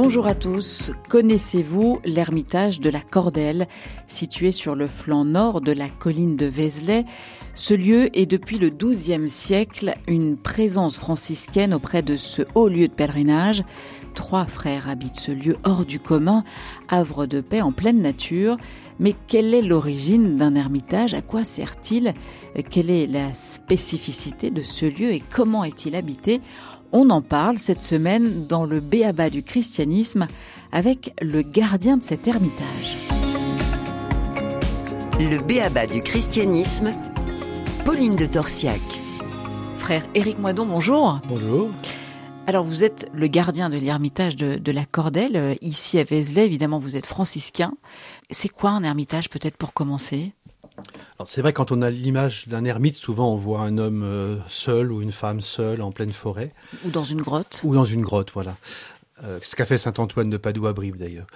Bonjour à tous. Connaissez-vous l'ermitage de la Cordelle, situé sur le flanc nord de la colline de Vézelay? Ce lieu est depuis le XIIe siècle une présence franciscaine auprès de ce haut lieu de pèlerinage. Trois frères habitent ce lieu hors du commun, havre de paix en pleine nature. Mais quelle est l'origine d'un ermitage? À quoi sert-il? Quelle est la spécificité de ce lieu et comment est-il habité? On en parle cette semaine dans le Béaba du christianisme avec le gardien de cet ermitage. Le béaba du christianisme, Pauline de Torsiac. Frère Éric Moidon, bonjour. Bonjour. Alors vous êtes le gardien de l'ermitage de, de, la Cordelle, euh, ici à Vézelay, évidemment vous êtes franciscain. C'est quoi un ermitage peut-être pour commencer? C'est vrai quand on a l'image d'un ermite, souvent on voit un homme euh, seul ou une femme seule en pleine forêt. Ou dans une grotte. Ou dans une grotte, voilà. Euh, ce qu'a fait saint Antoine de Padoue à Brive d'ailleurs.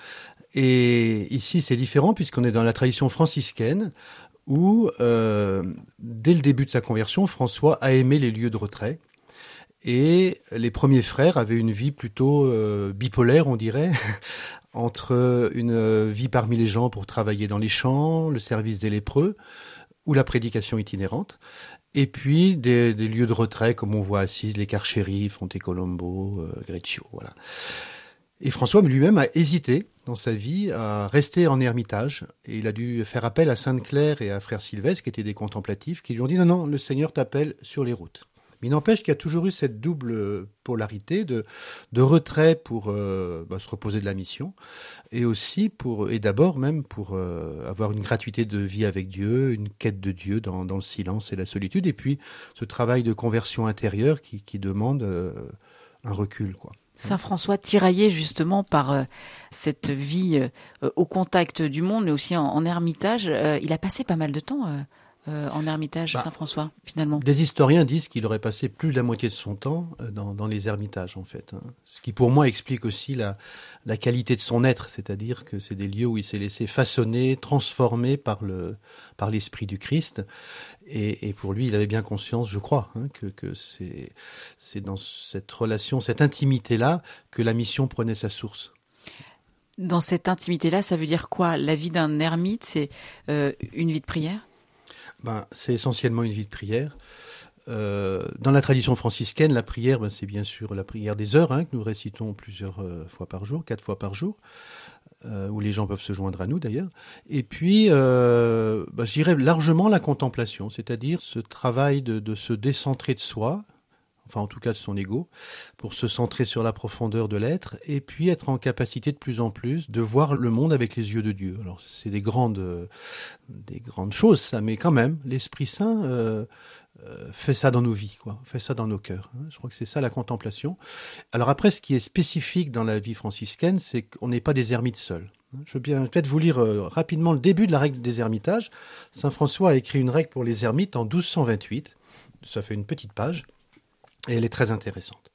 Et ici c'est différent puisqu'on est dans la tradition franciscaine où euh, dès le début de sa conversion, François a aimé les lieux de retrait. Et les premiers frères avaient une vie plutôt euh, bipolaire, on dirait, entre une vie parmi les gens pour travailler dans les champs, le service des lépreux ou la prédication itinérante, et puis des, lieux de retrait comme on voit Assise, les Carchéry, Fontecolombo, euh, Greccio, voilà. Et François lui-même a hésité dans sa vie à rester en ermitage. Et il a dû faire appel à Sainte-Claire et à Frère Sylvestre, qui étaient des contemplatifs, qui lui ont dit non, non, le Seigneur t'appelle sur les routes. Mais il n'empêche qu'il y a toujours eu cette double polarité de, de retrait pour euh, bah, se reposer de la mission, et aussi pour, et d'abord même pour euh, avoir une gratuité de vie avec Dieu, une quête de Dieu dans, dans, le silence et la solitude, et puis ce travail de conversion intérieure qui, qui demande euh, un recul, quoi. Saint François tiraillé justement par cette vie au contact du monde, mais aussi en, ermitage. Il a passé pas mal de temps euh, en ermitage, Bah, Saint François, finalement. Des historiens disent qu'il aurait passé plus de la moitié de son temps euh, dans, dans les ermitages, en fait. hein. Ce qui, pour moi, explique aussi la, la qualité de son être, c'est-à-dire que c'est des lieux où il s'est laissé façonner, transformer par le par l'esprit du Christ. Et, et pour lui, il avait bien conscience, je crois, hein, que, que c'est c'est dans cette relation, cette intimité-là, que la mission prenait sa source. Dans cette intimité-là, ça veut dire quoi? La vie d'un ermite, c'est euh, une vie de prière? Ben, c'est essentiellement une vie de prière. Euh, dans la tradition franciscaine, la prière, ben, c'est bien sûr la prière des heures hein, que nous récitons plusieurs euh, fois par jour, quatre fois par jour, euh, où les gens peuvent se joindre à nous d'ailleurs. Et puis, ben, je dirais largement la contemplation, c'est-à-dire ce travail de se décentrer de soi, enfin en tout cas de son ego, pour se centrer sur la profondeur de l'être, et puis être en capacité de plus en plus de voir le monde avec les yeux de Dieu. Alors c'est des grandes, euh, des grandes choses, ça, mais quand même, l'Esprit Saint euh, euh, fait ça dans nos vies, quoi, fait ça dans nos cœurs. hein. Je crois que c'est ça la contemplation. Alors après, ce qui est spécifique dans la vie franciscaine, c'est qu'on n'est pas des ermites seuls. hein. Je veux bien peut-être vous lire rapidement le début de la règle des ermitages. Saint François a écrit une règle pour les ermites en 1228. Ça fait une petite page. Et elle est très intéressante.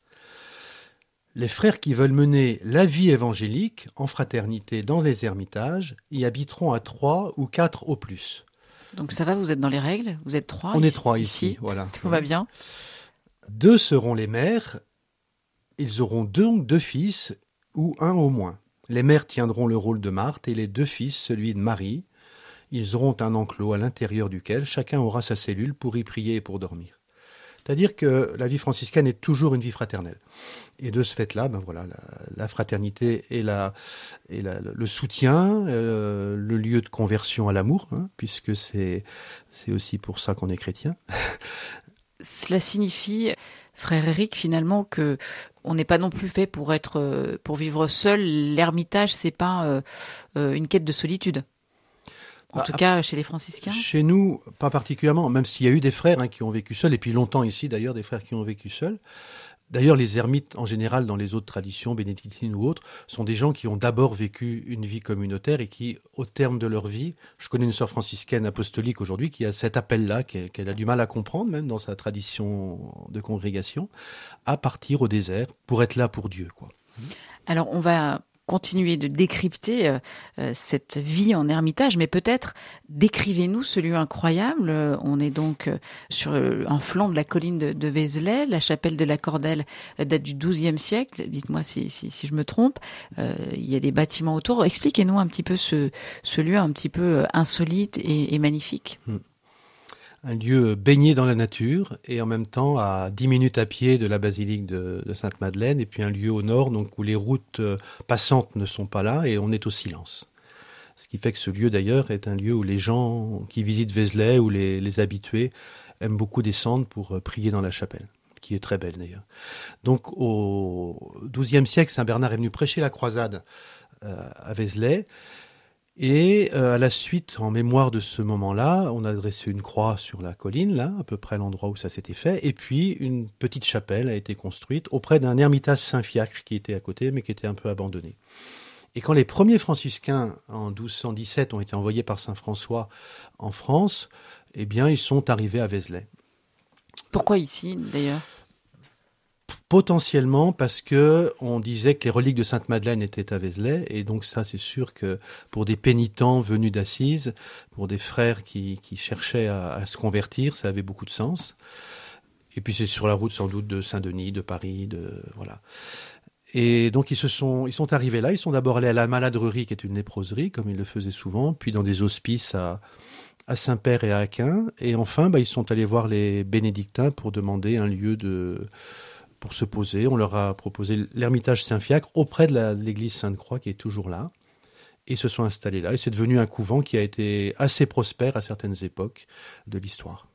Les frères qui veulent mener la vie évangélique en fraternité dans les ermitages y habiteront à trois ou quatre au plus. Donc ça va, vous êtes dans les règles? Vous êtes trois On est trois ici, voilà. Tout va bien Deux seront les mères. Ils auront donc deux fils ou un au moins. Les mères tiendront le rôle de Marthe et les deux fils celui de Marie. Ils auront un enclos à l'intérieur duquel chacun aura sa cellule pour y prier et pour dormir. C'est-à-dire que la vie franciscaine est toujours une vie fraternelle. Et de ce fait-là, ben voilà, la, fraternité et, la, le soutien, euh, le lieu de conversion à l'amour, hein, puisque c'est aussi pour ça qu'on est chrétien. Cela signifie, frère Eric, finalement, que on n'est pas non plus fait pour être, euh, pour vivre seul. L'ermitage, c'est pas euh, une quête de solitude. En Bah, tout cas, chez les franciscains. Chez nous, pas particulièrement, même s'il y a eu des frères hein, qui ont vécu seuls, et puis longtemps ici d'ailleurs, des frères qui ont vécu seuls. D'ailleurs, les ermites, en général, dans les autres traditions, bénédictines ou autres, sont des gens qui ont d'abord vécu une vie communautaire et qui, au terme de leur vie, je connais une sœur franciscaine apostolique aujourd'hui qui a cet appel-là, qu'elle qu'elle a du mal à comprendre, même dans sa tradition de congrégation, à partir au désert pour être là pour Dieu, quoi. Alors on va continuer de décrypter euh, euh, cette vie en ermitage, mais peut-être décrivez-nous ce lieu incroyable. Euh, on est donc sur un flanc de la colline de, de Vézelay. La chapelle de la Cordelle date du XIIe siècle. Dites-moi si, si, si, je me trompe. il y a des bâtiments autour. Expliquez-nous un petit peu ce, ce lieu un petit peu insolite et, et magnifique. Hmm un lieu baigné dans la nature et en même temps à 10 minutes à pied de la basilique de, Sainte-Madeleine et puis un lieu au nord donc où les routes euh, passantes ne sont pas là et on est au silence. Ce qui fait que ce lieu d'ailleurs est un lieu où les gens qui visitent Vézelay ou les, habitués aiment beaucoup descendre pour euh, prier dans la chapelle qui est très belle d'ailleurs. Donc au XIIe siècle, Saint Bernard est venu prêcher la croisade euh, à Vézelay et euh, à la suite, en mémoire de ce moment-là, on a dressé une croix sur la colline, là, à peu près l'endroit où ça s'était fait, et puis une petite chapelle a été construite auprès d'un ermitage Saint-Fiacre qui était à côté, mais qui était un peu abandonné. Et quand les premiers franciscains, en 1217, ont été envoyés par Saint François en France, eh bien, ils sont arrivés à Vézelay. Pourquoi ici, d'ailleurs? Potentiellement parce que on disait que les reliques de Sainte Madeleine étaient à Vézelay et donc ça c'est sûr que pour des pénitents venus d'Assise, pour des frères qui, cherchaient à, à, se convertir, ça avait beaucoup de sens. Et puis c'est sur la route sans doute de Saint-Denis, de Paris, de voilà. Et donc ils se sont ils sont arrivés là, ils sont d'abord allés à la maladrerie qui est une léproserie comme ils le faisaient souvent, puis dans des hospices à à Saint-Père et à Aquin, et enfin bah, ils sont allés voir les bénédictins pour demander un lieu de pour se poser. On leur a proposé l'ermitage Saint-Fiacre auprès de l'église Sainte-Croix qui est toujours là. Et se sont installés là. Et c'est devenu un couvent qui a été assez prospère à certaines époques de l'histoire.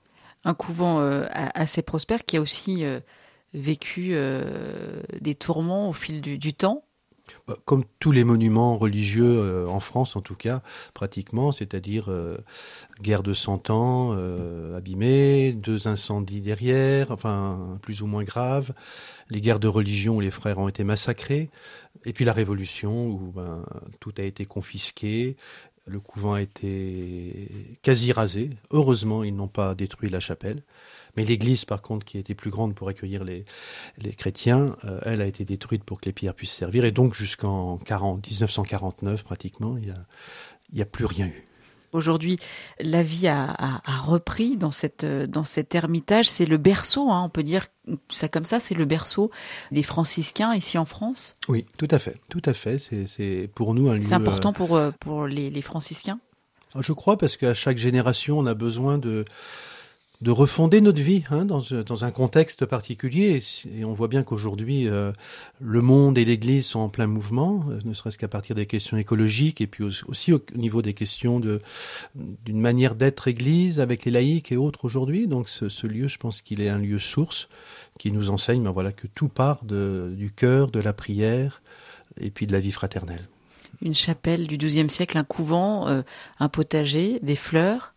Un couvent euh, assez prospère qui a aussi euh, vécu euh, des tourments au fil du temps. Bah, comme tous les monuments religieux euh, en France, en tout cas, pratiquement, c'est-à-dire euh, guerre de cent ans euh, abîmée, deux incendies derrière, enfin plus ou moins graves, les guerres de religion où les frères ont été massacrés, et puis la Révolution où ben, tout a été confisqué, le couvent a été quasi rasé. Heureusement, ils n'ont pas détruit la chapelle. Mais l'église, par contre, qui était plus grande pour accueillir les, chrétiens, euh, elle a été détruite pour que les pierres puissent servir. Et donc, jusqu'en 1949, pratiquement, il n'y a plus rien eu. Aujourd'hui, la vie a, a, a, repris dans cette dans cet ermitage. C'est le berceau, hein, on peut dire ça comme ça. C'est le berceau des franciscains ici en France. Oui, tout à fait, tout à fait. C'est pour nous un lieu. C'est important pour euh, pour les, les franciscains? Je crois parce qu'à chaque génération, on a besoin de de refonder notre vie hein, dans, dans, un contexte particulier. Et on voit bien qu'aujourd'hui, euh, le monde et l'Église sont en plein mouvement, euh, ne serait-ce qu'à partir des questions écologiques et puis aussi au niveau des questions de d'une manière d'être Église avec les laïcs et autres aujourd'hui. Donc ce, ce, lieu, je pense qu'il est un lieu source qui nous enseigne, ben voilà, que tout part de, du cœur, de la prière et puis de la vie fraternelle. Une chapelle du XIIe siècle, un couvent, euh, un potager, des fleurs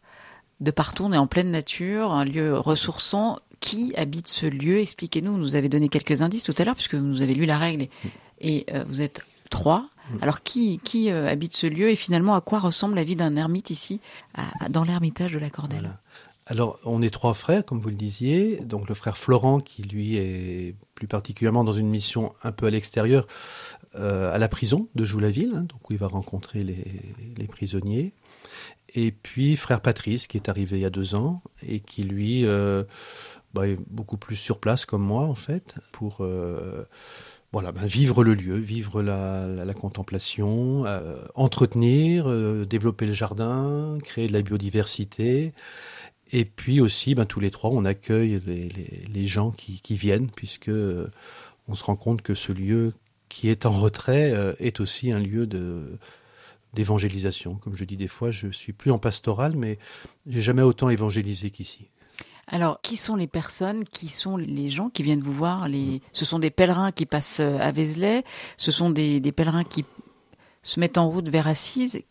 de partout, on est en pleine nature, un lieu ressourçant. Qui habite ce lieu? Expliquez-nous. Vous nous avez donné quelques indices tout à l'heure, puisque vous nous avez lu la règle et, euh, vous êtes trois. Alors qui, euh, habite ce lieu? Et finalement à quoi ressemble la vie d'un ermite ici, dans l'ermitage de la Cordelle? Alors on est trois frères, comme vous le disiez. Donc le frère Florent, qui lui est plus particulièrement dans une mission un peu à l'extérieur, euh, à la prison de Joulaville, hein, donc où il va rencontrer les prisonniers. Et puis frère Patrice qui est arrivé il y a deux ans et qui lui euh, bah, est beaucoup plus sur place comme moi en fait pour euh, voilà ben, vivre le lieu, vivre la, la, la contemplation, euh, entretenir, développer le jardin, créer de la biodiversité. Et puis aussi, ben, tous les trois, on accueille les, les, les gens qui, qui, viennent, puisque on se rend compte que ce lieu qui est en retrait est aussi un lieu de, d'évangélisation. Comme je dis des fois, je suis plus en pastoral, mais j'ai jamais autant évangélisé qu'ici. Alors, qui sont les personnes, qui sont les gens qui viennent vous voir? Les... Ce sont des pèlerins qui passent euh, à Vézelay, ce sont des, des pèlerins qui se mettent en route vers Assise.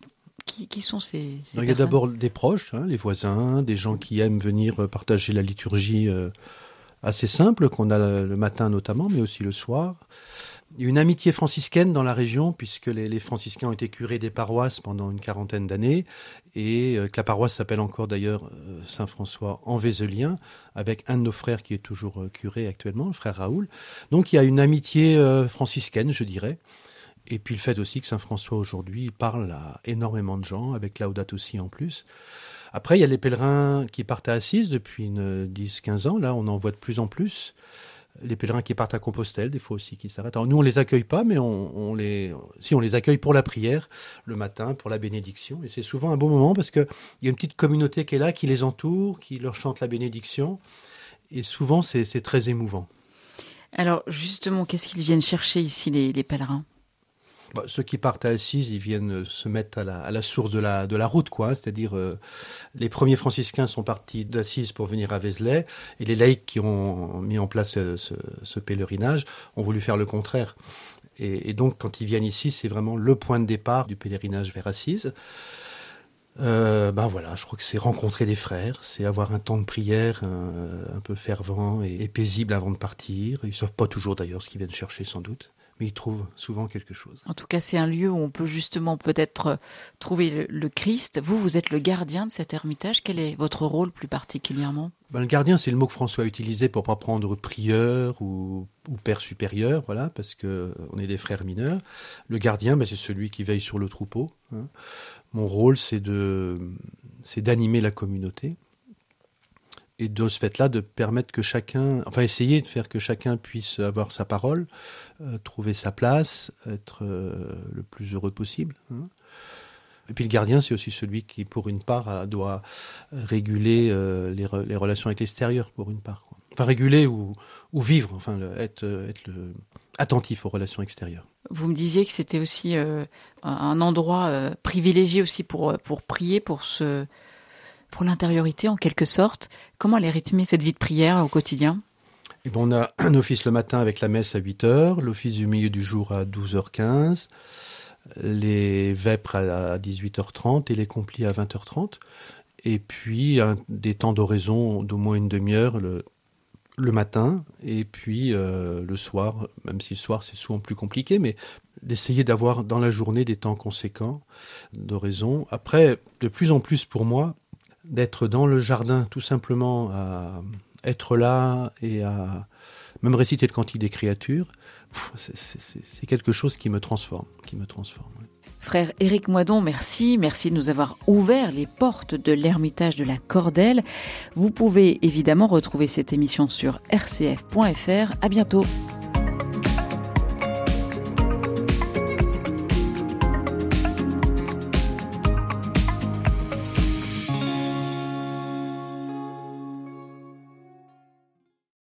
Qui, qui sont ces, ces Il y a d'abord des proches, hein, les voisins, des gens qui aiment venir euh, partager la liturgie euh, assez simple qu'on a le matin notamment, mais aussi le soir. Il y a une amitié franciscaine dans la région, puisque les, franciscains ont été curés des paroisses pendant une quarantaine d'années, et euh, que la paroisse s'appelle encore d'ailleurs euh, Saint-François en Vézelien, avec un de nos frères qui est toujours euh, curé actuellement, le frère Raoul. Donc il y a une amitié franciscaine, je dirais. Et puis le fait aussi que Saint-François aujourd'hui parle à énormément de gens, avec Laudat aussi en plus. Après, il y a les pèlerins qui partent à Assise depuis 10-15 ans. Là, on en voit de plus en plus les pèlerins qui partent à Compostelle, des fois aussi qui s'arrêtent. Alors nous, on les accueille pas, mais on, les, si on les accueille pour la prière le matin, pour la bénédiction, et c'est souvent un bon moment parce que il y a une petite communauté qui est là, qui les entoure, qui leur chante la bénédiction, et souvent c'est très émouvant. Alors justement, qu'est-ce qu'ils viennent chercher ici les pèlerins? Bah, ceux qui partent à Assise, ils viennent se mettre à la, source de la, route, quoi. Hein. C'est-à-dire, euh, les premiers franciscains sont partis d'Assise pour venir à Vézelay, et les laïcs qui ont mis en place ce, pèlerinage ont voulu faire le contraire. Et, donc, quand ils viennent ici, c'est vraiment le point de départ du pèlerinage vers Assise. Euh, ben voilà, je crois que c'est rencontrer des frères, c'est avoir un temps de prière un, peu fervent et, et, paisible avant de partir. Ils savent pas toujours d'ailleurs ce qu'ils viennent chercher sans doute mais ils trouvent souvent quelque chose. En tout cas, c'est un lieu où on peut justement peut-être euh, trouver le, Christ. Vous, vous êtes le gardien de cet ermitage. Quel est votre rôle plus particulièrement? Ben, Le gardien, c'est le mot que François a utilisé pour pas prendre prieur ou, père supérieur, voilà, parce que on est des frères mineurs. Le gardien, ben, c'est celui qui veille sur le troupeau. Hein. Mon rôle, c'est de, c'est d'animer la communauté et de ce fait-là de permettre que chacun, enfin essayer de faire que chacun puisse avoir sa parole, euh, trouver sa place, être euh, le plus heureux possible. Hein. Et puis le gardien, c'est aussi celui qui, pour une part, doit réguler euh, les, relations avec l'extérieur, pour une part. Enfin, réguler ou, ou vivre, enfin, être, attentif aux relations extérieures. Vous me disiez que c'était aussi un endroit privilégié aussi pour, pour prier, pour se pour l'intériorité en quelque sorte. Comment elle est rythmée cette vie de prière au quotidien? Eh bon, On a un office le matin avec la messe à 8h, l'office du milieu du jour à 12h15, les vêpres à 18h30 et les complis à 20h30. Et puis des temps d'oraison d'au moins une demi-heure le, le matin et puis euh, le soir, même si le soir c'est souvent plus compliqué, mais d'essayer d'avoir dans la journée des temps conséquents d'oraison. Après, de plus en plus pour moi, d'être dans le jardin, tout simplement à être là et à même réciter le cantique des créatures, c'est quelque chose qui me transforme, qui me transforme. Frère Éric Moidon, merci. Merci de nous avoir ouvert les portes de l'ermitage de la Cordelle. Vous pouvez évidemment retrouver cette émission sur rcf.fr. À bientôt.